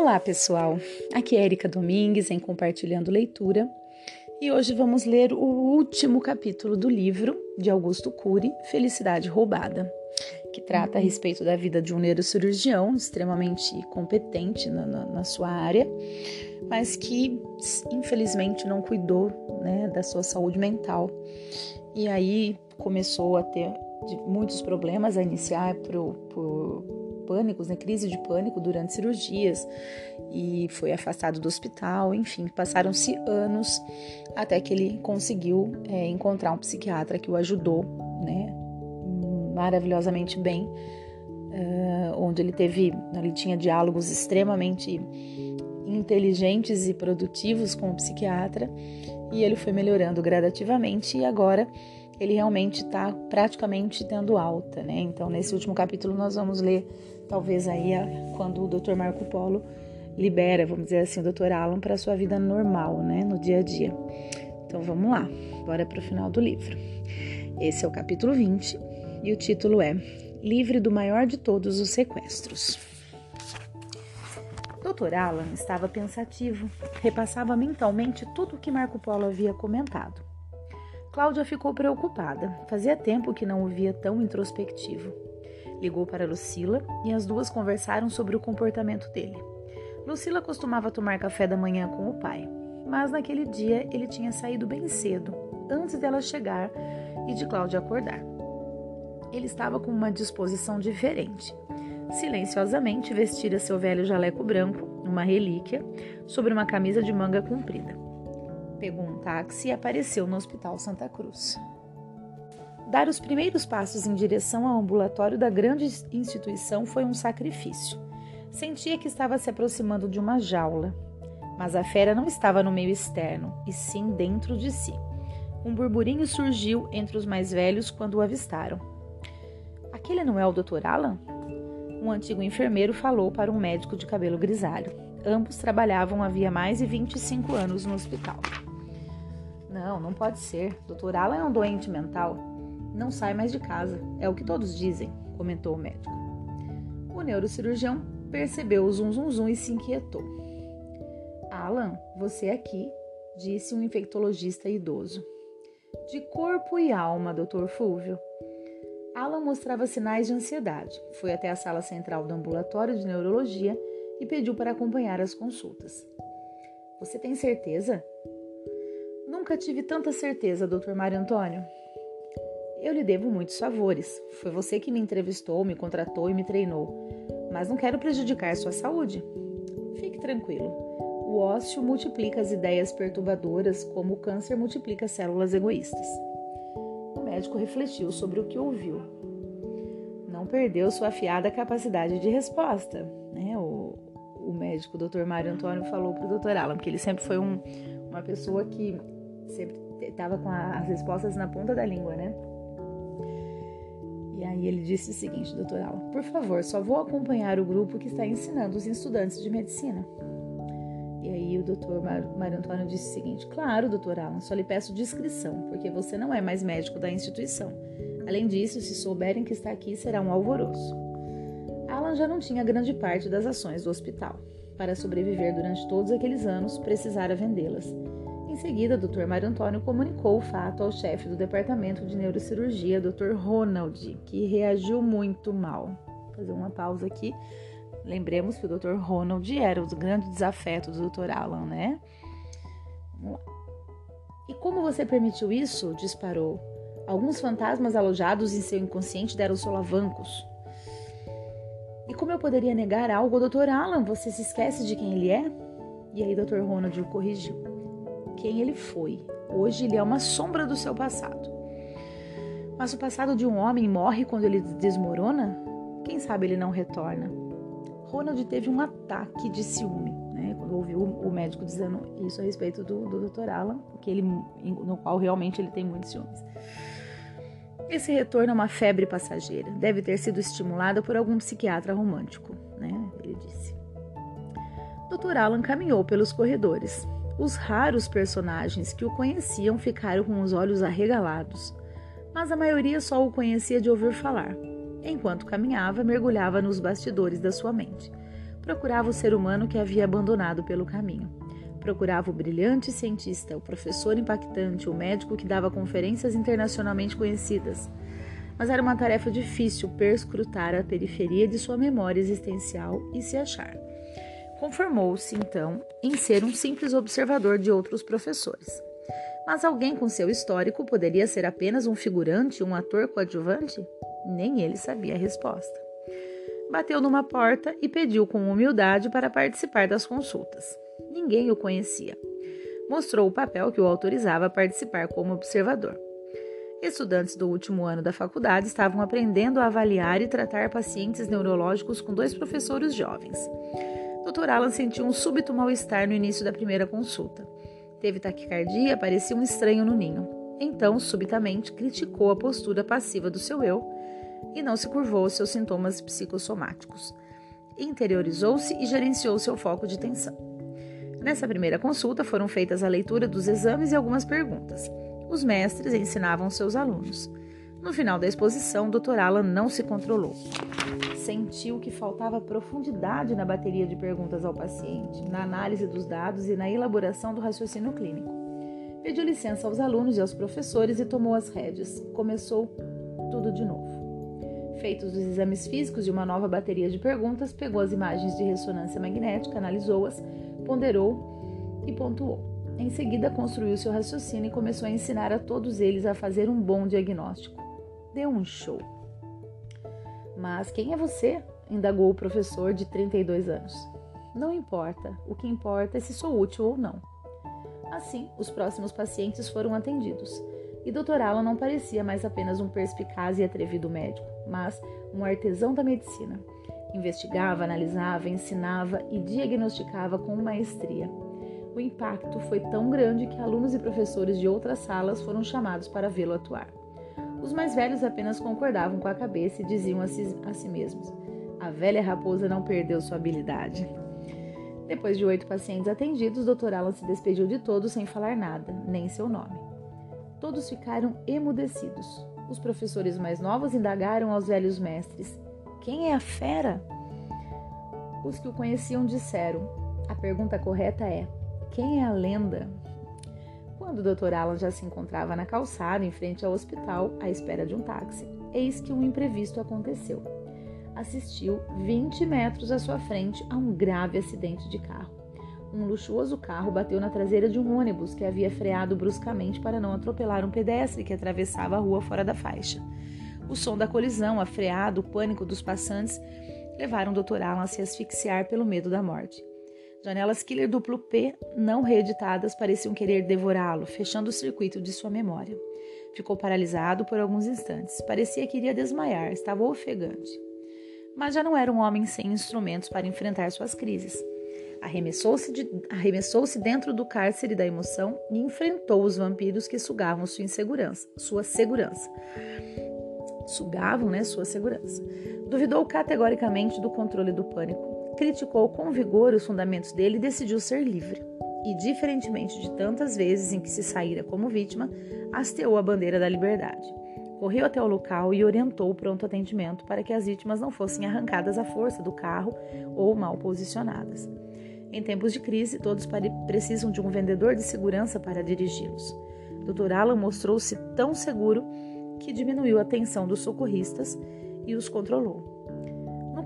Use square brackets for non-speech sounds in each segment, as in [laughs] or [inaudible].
Olá, pessoal. Aqui é Erika Domingues em Compartilhando Leitura e hoje vamos ler o último capítulo do livro de Augusto Cury, Felicidade Roubada, que trata a respeito da vida de um neurocirurgião extremamente competente na, na, na sua área, mas que infelizmente não cuidou né, da sua saúde mental. E aí começou a ter muitos problemas a iniciar por, por pânicos, né, crise de pânico durante cirurgias e foi afastado do hospital. Enfim, passaram-se anos até que ele conseguiu é, encontrar um psiquiatra que o ajudou, né, maravilhosamente bem, uh, onde ele teve, ele tinha diálogos extremamente inteligentes e produtivos com o psiquiatra e ele foi melhorando gradativamente e agora ele realmente está praticamente tendo alta, né? Então, nesse último capítulo, nós vamos ler, talvez aí, quando o Dr. Marco Polo libera, vamos dizer assim, o Dr. Alan para sua vida normal, né? No dia a dia. Então, vamos lá, bora para o final do livro. Esse é o capítulo 20 e o título é Livre do maior de todos os sequestros. Dr. Alan estava pensativo, repassava mentalmente tudo o que Marco Polo havia comentado. Cláudia ficou preocupada. Fazia tempo que não o via tão introspectivo. Ligou para Lucila e as duas conversaram sobre o comportamento dele. Lucila costumava tomar café da manhã com o pai, mas naquele dia ele tinha saído bem cedo, antes dela chegar e de Cláudia acordar. Ele estava com uma disposição diferente. Silenciosamente vestira seu velho jaleco branco, uma relíquia, sobre uma camisa de manga comprida. Pegou um táxi e apareceu no Hospital Santa Cruz. Dar os primeiros passos em direção ao ambulatório da grande instituição foi um sacrifício. Sentia que estava se aproximando de uma jaula, mas a fera não estava no meio externo, e sim dentro de si. Um burburinho surgiu entre os mais velhos quando o avistaram. Aquele não é o Dr. Alan? Um antigo enfermeiro falou para um médico de cabelo grisalho. Ambos trabalhavam havia mais de 25 anos no hospital. Não, não pode ser. Doutor Alan é um doente mental. Não sai mais de casa. É o que todos dizem, comentou o médico. O neurocirurgião percebeu o zum zum zum e se inquietou. Alan, você aqui, disse um infectologista idoso. De corpo e alma, doutor Fúvio. Alan mostrava sinais de ansiedade. Foi até a sala central do ambulatório de neurologia e pediu para acompanhar as consultas. Você tem certeza? Nunca tive tanta certeza, Dr. Mário Antônio. Eu lhe devo muitos favores. Foi você que me entrevistou, me contratou e me treinou. Mas não quero prejudicar sua saúde. Fique tranquilo. O ócio multiplica as ideias perturbadoras, como o câncer multiplica células egoístas. O médico refletiu sobre o que ouviu. Não perdeu sua afiada capacidade de resposta. Né? O, o médico, o Dr. Mário Antônio, falou para o Dr. Alan, porque ele sempre foi um, uma pessoa que sempre estava com as respostas na ponta da língua, né? E aí ele disse o seguinte, doutor Alan, por favor, só vou acompanhar o grupo que está ensinando os estudantes de medicina. E aí o doutor Mário Antônio disse o seguinte, claro, doutor Alan, só lhe peço discrição, porque você não é mais médico da instituição. Além disso, se souberem que está aqui, será um alvoroço. Alan já não tinha grande parte das ações do hospital. Para sobreviver durante todos aqueles anos, precisara vendê-las seguida, Dr. Mário Antônio comunicou o fato ao chefe do departamento de neurocirurgia, Dr. Ronald, que reagiu muito mal. Vou fazer uma pausa aqui. Lembremos que o Dr. Ronald era o grande desafeto do Dr. Alan, né? Vamos lá. E como você permitiu isso? disparou. Alguns fantasmas alojados em seu inconsciente deram solavancos. E como eu poderia negar algo Dr. Alan? Você se esquece de quem ele é? E aí, Dr. Ronald o corrigiu quem ele foi. Hoje ele é uma sombra do seu passado. Mas o passado de um homem morre quando ele desmorona? Quem sabe ele não retorna? Ronald teve um ataque de ciúme, né? Quando ouviu o médico dizendo isso a respeito do, do Dr. Alan, que ele, no qual realmente ele tem muitos ciúmes. Esse retorno é uma febre passageira. Deve ter sido estimulada por algum psiquiatra romântico, né? Ele disse. Dr. Alan caminhou pelos corredores. Os raros personagens que o conheciam ficaram com os olhos arregalados, mas a maioria só o conhecia de ouvir falar. Enquanto caminhava, mergulhava nos bastidores da sua mente, Procurava o ser humano que havia abandonado pelo caminho. Procurava o brilhante cientista, o professor impactante, o médico que dava conferências internacionalmente conhecidas. Mas era uma tarefa difícil perscrutar a periferia de sua memória existencial e se achar. Conformou-se, então, em ser um simples observador de outros professores. Mas alguém com seu histórico poderia ser apenas um figurante, um ator coadjuvante? Nem ele sabia a resposta. Bateu numa porta e pediu com humildade para participar das consultas. Ninguém o conhecia. Mostrou o papel que o autorizava a participar como observador. Estudantes do último ano da faculdade estavam aprendendo a avaliar e tratar pacientes neurológicos com dois professores jovens. Dr. Alan sentiu um súbito mal-estar no início da primeira consulta. Teve taquicardia, parecia um estranho no ninho. Então, subitamente, criticou a postura passiva do seu eu e não se curvou aos seus sintomas psicossomáticos. Interiorizou-se e gerenciou seu foco de tensão. Nessa primeira consulta foram feitas a leitura dos exames e algumas perguntas. Os mestres ensinavam seus alunos. No final da exposição, Dr. Alan não se controlou. Sentiu que faltava profundidade na bateria de perguntas ao paciente, na análise dos dados e na elaboração do raciocínio clínico. Pediu licença aos alunos e aos professores e tomou as rédeas. Começou tudo de novo. Feitos os exames físicos e uma nova bateria de perguntas, pegou as imagens de ressonância magnética, analisou-as, ponderou e pontuou. Em seguida, construiu seu raciocínio e começou a ensinar a todos eles a fazer um bom diagnóstico. Deu um show. Mas quem é você? indagou o professor de 32 anos. Não importa, o que importa é se sou útil ou não. Assim, os próximos pacientes foram atendidos e Dr. Alan não parecia mais apenas um perspicaz e atrevido médico, mas um artesão da medicina. Investigava, analisava, ensinava e diagnosticava com maestria. O impacto foi tão grande que alunos e professores de outras salas foram chamados para vê-lo atuar. Os mais velhos apenas concordavam com a cabeça e diziam a si, a si mesmos: A velha raposa não perdeu sua habilidade. Depois de oito pacientes atendidos, Dr. Alan se despediu de todos sem falar nada, nem seu nome. Todos ficaram emudecidos. Os professores mais novos indagaram aos velhos mestres: Quem é a fera? Os que o conheciam disseram: A pergunta correta é: Quem é a lenda? Quando o Dr. Alan já se encontrava na calçada, em frente ao hospital, à espera de um táxi, eis que um imprevisto aconteceu. Assistiu 20 metros à sua frente a um grave acidente de carro um luxuoso carro bateu na traseira de um ônibus que havia freado bruscamente para não atropelar um pedestre que atravessava a rua fora da faixa. O som da colisão, a freada, o pânico dos passantes levaram o Dr. Alan a se asfixiar pelo medo da morte. Janelas Killer duplo P, não reeditadas, pareciam querer devorá-lo, fechando o circuito de sua memória. Ficou paralisado por alguns instantes. Parecia que iria desmaiar, estava ofegante. Mas já não era um homem sem instrumentos para enfrentar suas crises. Arremessou-se de, arremessou dentro do cárcere da emoção e enfrentou os vampiros que sugavam sua insegurança, sua segurança. Sugavam, né, sua segurança. Duvidou categoricamente do controle do pânico, criticou com vigor os fundamentos dele e decidiu ser livre. E, diferentemente de tantas vezes em que se saíra como vítima, hasteou a bandeira da liberdade. Correu até o local e orientou o pronto atendimento para que as vítimas não fossem arrancadas à força do carro ou mal posicionadas. Em tempos de crise, todos precisam de um vendedor de segurança para dirigi-los. Dr. Alan mostrou-se tão seguro que diminuiu a tensão dos socorristas e os controlou.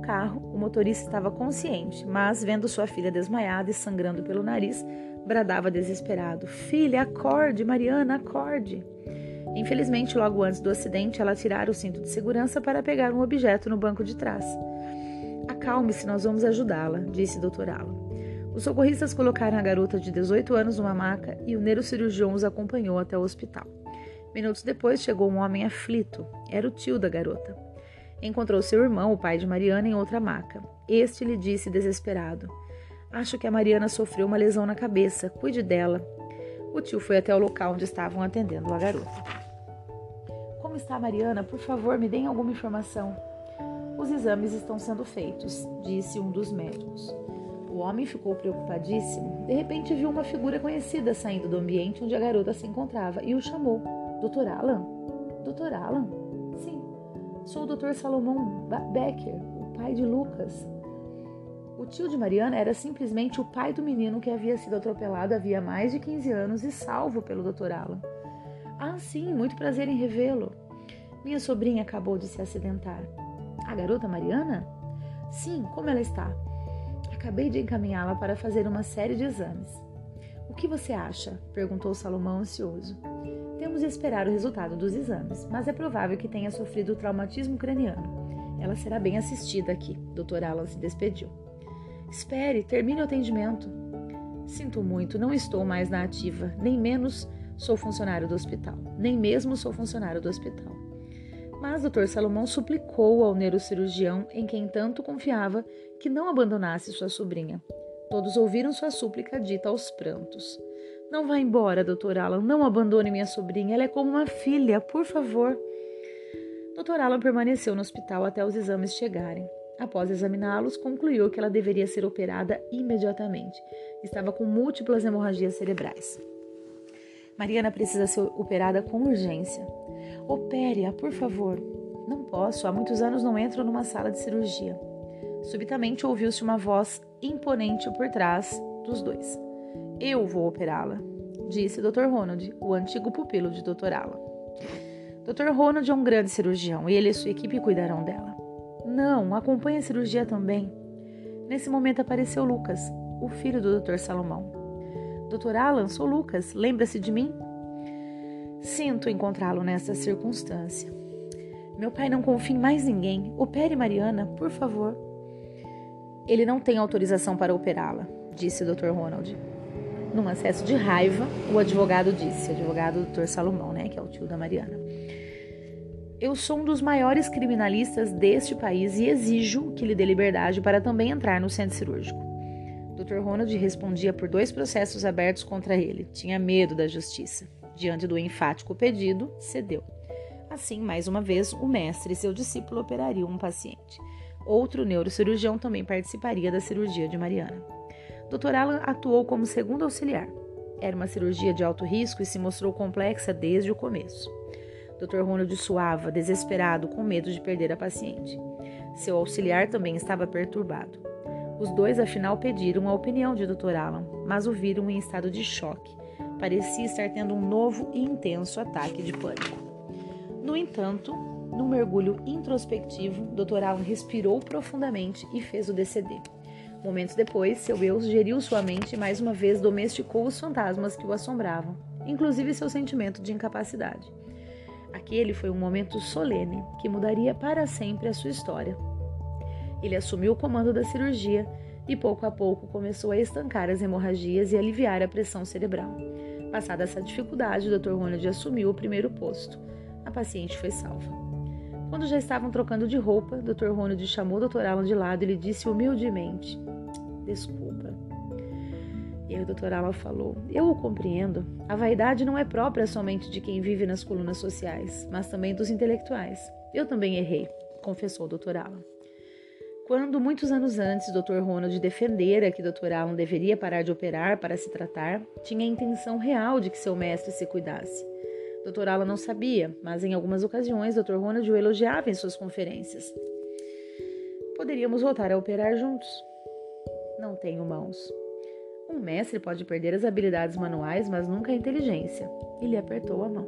Carro, o motorista estava consciente, mas, vendo sua filha desmaiada e sangrando pelo nariz, bradava desesperado: Filha, acorde, Mariana, acorde! Infelizmente, logo antes do acidente, ela tirara o cinto de segurança para pegar um objeto no banco de trás. Acalme-se, nós vamos ajudá-la, disse Dr. Alan. Os socorristas colocaram a garota de 18 anos numa maca e o neurocirurgião os acompanhou até o hospital. Minutos depois chegou um homem aflito. Era o tio da garota. Encontrou seu irmão, o pai de Mariana, em outra maca. Este lhe disse desesperado: Acho que a Mariana sofreu uma lesão na cabeça. Cuide dela. O tio foi até o local onde estavam atendendo a garota. Como está a Mariana? Por favor, me deem alguma informação. Os exames estão sendo feitos, disse um dos médicos. O homem ficou preocupadíssimo. De repente viu uma figura conhecida saindo do ambiente onde a garota se encontrava e o chamou. Doutor Alan? Doutor Alan? Sou o Dr. Salomão Becker, o pai de Lucas. O tio de Mariana era simplesmente o pai do menino que havia sido atropelado havia mais de 15 anos e salvo pelo Dr. Alan. Ah, sim, muito prazer em revê-lo. Minha sobrinha acabou de se acidentar. A garota Mariana? Sim, como ela está? Acabei de encaminhá-la para fazer uma série de exames. O que você acha? perguntou Salomão ansioso. De esperar o resultado dos exames, mas é provável que tenha sofrido traumatismo craniano. Ela será bem assistida aqui. Dr. Alan se despediu. Espere, termine o atendimento. Sinto muito, não estou mais na ativa, nem menos sou funcionário do hospital, nem mesmo sou funcionário do hospital. Mas Dr. Salomão suplicou ao neurocirurgião, em quem tanto confiava, que não abandonasse sua sobrinha. Todos ouviram sua súplica dita aos prantos. Não vá embora, Dr. Alan, não abandone minha sobrinha, ela é como uma filha, por favor. Dr. Alan permaneceu no hospital até os exames chegarem. Após examiná-los, concluiu que ela deveria ser operada imediatamente. Estava com múltiplas hemorragias cerebrais. Mariana precisa ser operada com urgência. Opere-a, por favor. Não posso, há muitos anos não entro numa sala de cirurgia. Subitamente ouviu-se uma voz imponente por trás dos dois. Eu vou operá-la, disse Dr. Ronald, o antigo pupilo de Dr. Alan. Dr. Ronald é um grande cirurgião e ele e sua equipe cuidarão dela. Não, acompanhe a cirurgia também. Nesse momento apareceu Lucas, o filho do Dr. Salomão. Dr. Alan, sou Lucas, lembra-se de mim? Sinto encontrá-lo nessa circunstância. Meu pai não confia em mais ninguém. Opere Mariana, por favor. Ele não tem autorização para operá-la, disse Dr. Ronald. Num acesso de raiva, o advogado disse, o advogado Dr. Salomão, né, que é o tio da Mariana. Eu sou um dos maiores criminalistas deste país e exijo que lhe dê liberdade para também entrar no centro cirúrgico. Dr. Ronald respondia por dois processos abertos contra ele. Tinha medo da justiça. Diante do enfático pedido, cedeu. Assim, mais uma vez, o mestre e seu discípulo operariam um paciente. Outro neurocirurgião também participaria da cirurgia de Mariana. Dr. Alan atuou como segundo auxiliar. Era uma cirurgia de alto risco e se mostrou complexa desde o começo. Dr. Ronald suava, desesperado, com medo de perder a paciente. Seu auxiliar também estava perturbado. Os dois, afinal, pediram a opinião de Dr. Alan, mas o viram em estado de choque. Parecia estar tendo um novo e intenso ataque de pânico. No entanto, num mergulho introspectivo, Dr. Alan respirou profundamente e fez o DCD. Momentos depois, seu eu geriu sua mente e mais uma vez domesticou os fantasmas que o assombravam, inclusive seu sentimento de incapacidade. Aquele foi um momento solene que mudaria para sempre a sua história. Ele assumiu o comando da cirurgia e pouco a pouco começou a estancar as hemorragias e aliviar a pressão cerebral. Passada essa dificuldade, o Dr. Ronald assumiu o primeiro posto. A paciente foi salva. Quando já estavam trocando de roupa, Dr. Ronald chamou Dr. Alan de lado e lhe disse humildemente: Desculpa, e aí o doutor Alan falou: Eu o compreendo. A vaidade não é própria somente de quem vive nas colunas sociais, mas também dos intelectuais. Eu também errei, confessou o doutor Alan. Quando, muitos anos antes, Dr. Ronald defendera que Dr. Alan deveria parar de operar para se tratar, tinha a intenção real de que seu mestre se cuidasse. Dr. Alan não sabia, mas em algumas ocasiões Dr. Ronald o elogiava em suas conferências. Poderíamos voltar a operar juntos. Não tenho mãos. Um mestre pode perder as habilidades manuais, mas nunca a inteligência. E lhe apertou a mão.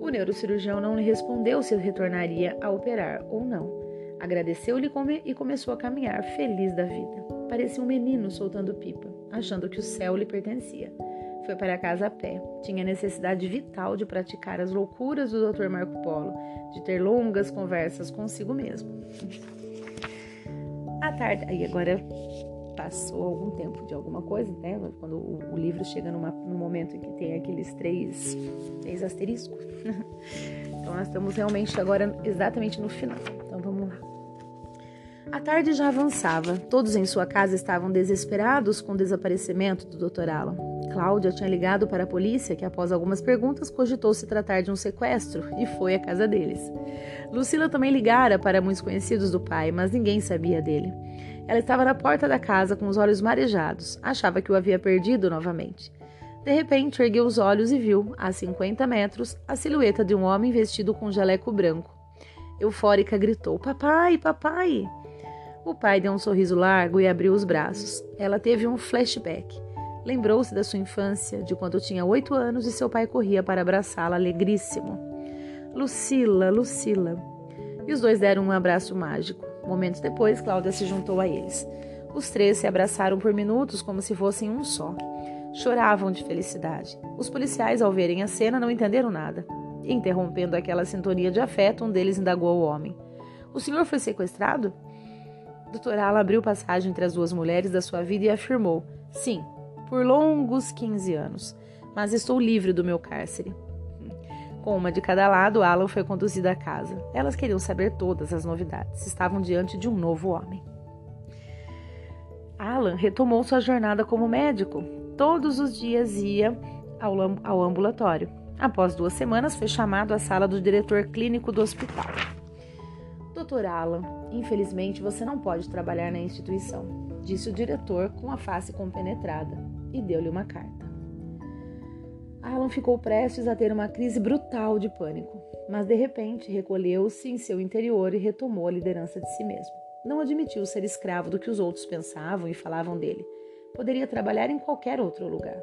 O neurocirurgião não lhe respondeu se retornaria a operar ou não. Agradeceu-lhe e começou a caminhar, feliz da vida. Parecia um menino soltando pipa, achando que o céu lhe pertencia. Foi para casa a pé. Tinha necessidade vital de praticar as loucuras do Dr. Marco Polo, de ter longas conversas consigo mesmo. À tarde, aí agora passou algum tempo de alguma coisa, né? Quando o, o livro chega numa, no momento em que tem aqueles três, três asteriscos. [laughs] então nós estamos realmente agora exatamente no final. Então vamos lá. A tarde já avançava. Todos em sua casa estavam desesperados com o desaparecimento do Dr. Alan. Cláudia tinha ligado para a polícia, que após algumas perguntas cogitou se tratar de um sequestro e foi à casa deles. Lucila também ligara para muitos conhecidos do pai, mas ninguém sabia dele. Ela estava na porta da casa com os olhos marejados. Achava que o havia perdido novamente. De repente, ergueu os olhos e viu, a 50 metros, a silhueta de um homem vestido com jaleco branco. Eufórica gritou: Papai, papai! O pai deu um sorriso largo e abriu os braços. Ela teve um flashback. Lembrou-se da sua infância, de quando tinha oito anos e seu pai corria para abraçá-la alegríssimo. Lucila, Lucila. E os dois deram um abraço mágico. Momentos depois, Cláudia se juntou a eles. Os três se abraçaram por minutos como se fossem um só. Choravam de felicidade. Os policiais, ao verem a cena, não entenderam nada. Interrompendo aquela sintonia de afeto, um deles indagou ao homem: O senhor foi sequestrado? Doutor Ala abriu passagem entre as duas mulheres da sua vida e afirmou: Sim, por longos 15 anos, mas estou livre do meu cárcere. Com uma de cada lado, Alan foi conduzido à casa. Elas queriam saber todas as novidades. Estavam diante de um novo homem. Alan retomou sua jornada como médico. Todos os dias ia ao, ao ambulatório. Após duas semanas, foi chamado à sala do diretor clínico do hospital. Doutor Alan, infelizmente você não pode trabalhar na instituição, disse o diretor com a face compenetrada e deu-lhe uma carta. Alan ficou prestes a ter uma crise brutal de pânico, mas de repente recolheu-se em seu interior e retomou a liderança de si mesmo. Não admitiu ser escravo do que os outros pensavam e falavam dele. Poderia trabalhar em qualquer outro lugar.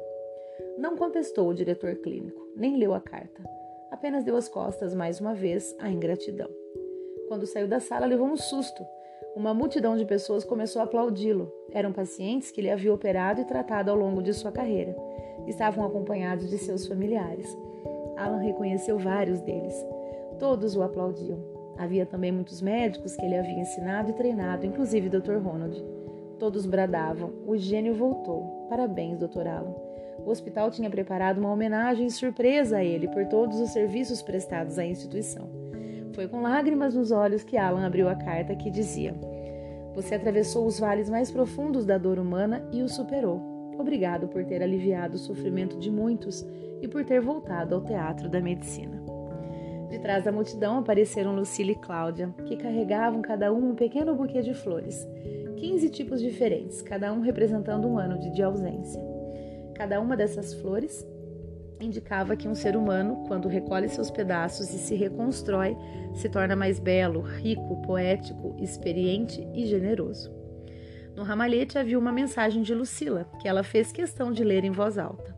Não contestou o diretor clínico, nem leu a carta. Apenas deu as costas mais uma vez à ingratidão. Quando saiu da sala, levou um susto. Uma multidão de pessoas começou a aplaudi-lo. Eram pacientes que ele havia operado e tratado ao longo de sua carreira. Estavam acompanhados de seus familiares. Alan reconheceu vários deles. Todos o aplaudiam. Havia também muitos médicos que ele havia ensinado e treinado, inclusive Dr. Ronald. Todos bradavam: O gênio voltou. Parabéns, Dr. Alan. O hospital tinha preparado uma homenagem surpresa a ele por todos os serviços prestados à instituição. Foi com lágrimas nos olhos que Alan abriu a carta que dizia: Você atravessou os vales mais profundos da dor humana e o superou. Obrigado por ter aliviado o sofrimento de muitos e por ter voltado ao teatro da medicina. De trás da multidão apareceram Lucila e Cláudia, que carregavam cada um um pequeno buquê de flores, 15 tipos diferentes, cada um representando um ano de ausência. Cada uma dessas flores indicava que um ser humano, quando recolhe seus pedaços e se reconstrói, se torna mais belo, rico, poético, experiente e generoso. No ramalhete havia uma mensagem de Lucila, que ela fez questão de ler em voz alta.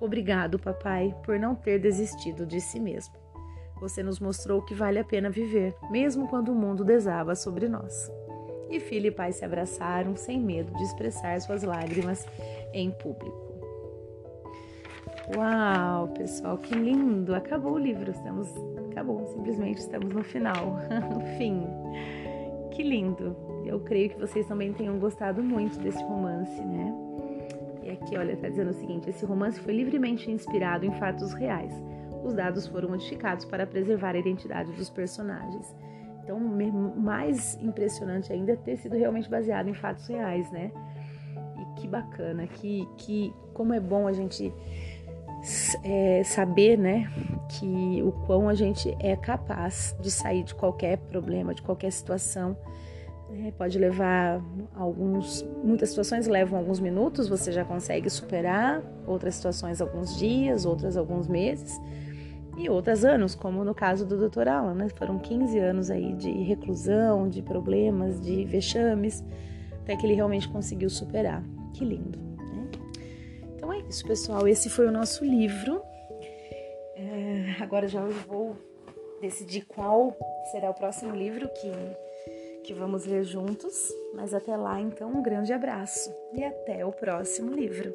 Obrigado, papai, por não ter desistido de si mesmo. Você nos mostrou que vale a pena viver, mesmo quando o mundo desaba sobre nós. E filho e pai se abraçaram sem medo de expressar suas lágrimas em público. Uau, pessoal, que lindo! Acabou o livro, estamos, acabou, simplesmente estamos no final, [laughs] no fim. Que lindo! Eu creio que vocês também tenham gostado muito desse romance, né? E aqui, olha, tá dizendo o seguinte: esse romance foi livremente inspirado em fatos reais. Os dados foram modificados para preservar a identidade dos personagens. Então, mais impressionante ainda é ter sido realmente baseado em fatos reais, né? E que bacana, que, que como é bom a gente é, saber, né, que o quão a gente é capaz de sair de qualquer problema, de qualquer situação. Né? Pode levar alguns, muitas situações levam alguns minutos, você já consegue superar, outras situações alguns dias, outras alguns meses e outras anos, como no caso do Dr. Alan, né? Foram 15 anos aí de reclusão, de problemas, de vexames, até que ele realmente conseguiu superar. Que lindo. Isso, pessoal. Esse foi o nosso livro. É, agora já vou decidir qual será o próximo livro que, que vamos ler juntos. Mas até lá, então, um grande abraço e até o próximo livro.